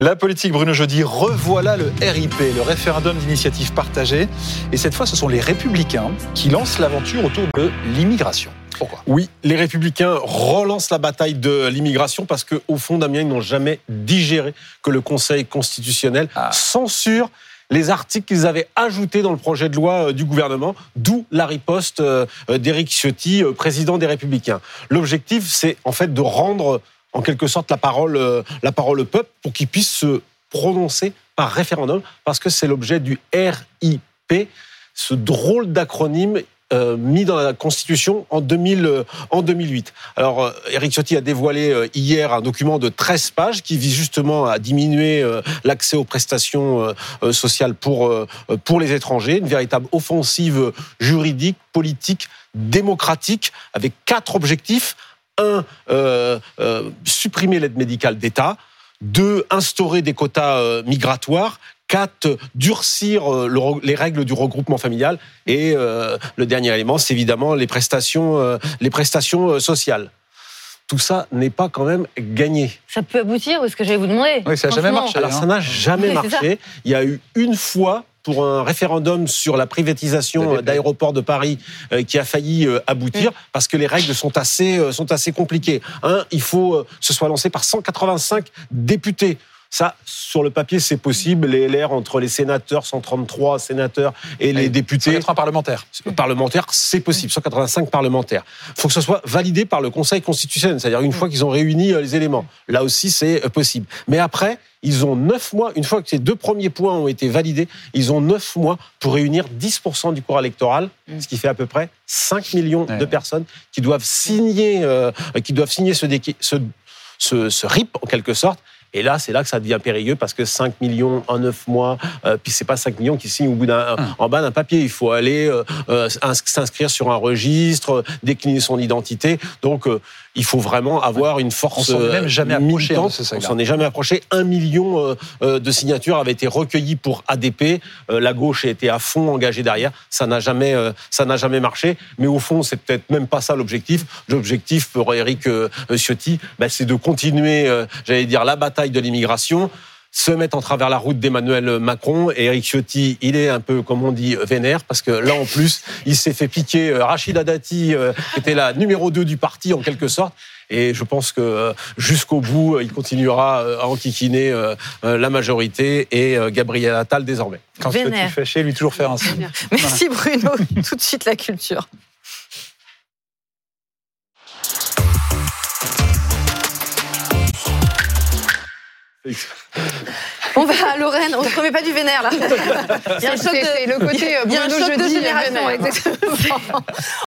La politique Bruno Jeudi, revoilà le RIP, le référendum d'initiative partagée. Et cette fois, ce sont les républicains qui lancent l'aventure autour de l'immigration. Pourquoi? Oui, les républicains relancent la bataille de l'immigration parce qu'au fond, Damien, ils n'ont jamais digéré que le Conseil constitutionnel Ah. censure les articles qu'ils avaient ajoutés dans le projet de loi euh, du gouvernement, d'où la riposte euh, d'Éric Ciotti, euh, président des Républicains. L'objectif, c'est en fait de rendre en quelque sorte la parole, euh, la parole au peuple pour qu'il puisse se prononcer par référendum, parce que c'est l'objet du RIP, ce drôle d'acronyme euh, mis dans la Constitution en, 2000, euh, 2008. Alors, euh, Éric Ciotti a dévoilé hier un document de 13 pages qui vise justement à diminuer l'accès aux prestations sociales pour, pour les étrangers, une véritable offensive juridique, politique, démocratique, avec quatre objectifs. Un, euh, euh, supprimer l'aide médicale d'État. Deux, instaurer des quotas euh, migratoires. Quatre, durcir euh, le les règles du regroupement familial. Et euh, le dernier élément, c'est évidemment les prestations, euh, les prestations euh, sociales. Tout ça n'est pas quand même gagné. Ça peut aboutir, est-ce que j'allais vous demander Oui, ça a jamais marché. Alors ça n'a jamais Oui, marché. Il y a eu une fois pour un référendum sur la privatisation BP. d'aéroports de Paris euh, qui a failli euh, aboutir parce que les règles sont assez euh, sont assez compliquées. Il faut euh, que ce soit lancé par 185 députés. Ça, sur le papier, c'est possible. Les LR entre les sénateurs, 133 sénateurs et les Oui, députés 180 parlementaires. parlementaires, c'est possible, 185 parlementaires. Il faut que ce soit validé par le Conseil constitutionnel, c'est-à-dire une fois qu'ils ont réuni euh, les éléments. Là aussi, c'est euh, possible. Mais après, ils ont neuf mois, une fois que ces deux premiers points ont été validés, ils ont neuf mois pour réunir 10% du corps électoral, Mm. ce qui fait à peu près 5 millions Ouais. de personnes qui doivent signer, euh, qui doivent signer ce, déqui- ce, ce, ce RIP, en quelque sorte. Et là, c'est là que ça devient périlleux parce que 5 millions en 9 mois, euh, puis c'est pas 5 millions qui signent au bout d'un, Hum. en bas d'un papier. Il faut aller euh, euh, ins- s'inscrire sur un registre, décliner son identité. Donc, euh, il faut vraiment avoir une force. On s'en est même jamais approché, hein, On s'en est jamais approché. Un million de signatures avaient été recueillies pour ADP. La gauche a été à fond engagée derrière. Ça n'a jamais, ça n'a jamais marché. Mais au fond, c'est peut-être même pas ça l'objectif. L'objectif pour Eric Ciotti, bah, c'est de continuer, j'allais dire, la bataille de l'immigration se mettre en travers la route d'Emmanuel Macron. Et Eric Ciotti, il est un peu, comme on dit, vénère, parce que là, en rachid il s'est fait piquer euh, Rachida Dati, euh, qui était la numéro 2 du parti, en quelque sorte. Et je pense que euh, jusqu'au bout, il continuera à enquiquiner la majorité et Gabriel Attal désormais. Quand tu fais chier, lui toujours faire un signe. Merci Bruno. Tout de suite la culture. On va à Lorraine, on ne remet pas du vénère là. Il y a un choc de, le côté, euh, Bruno choc de Jeudi, génération, exactement.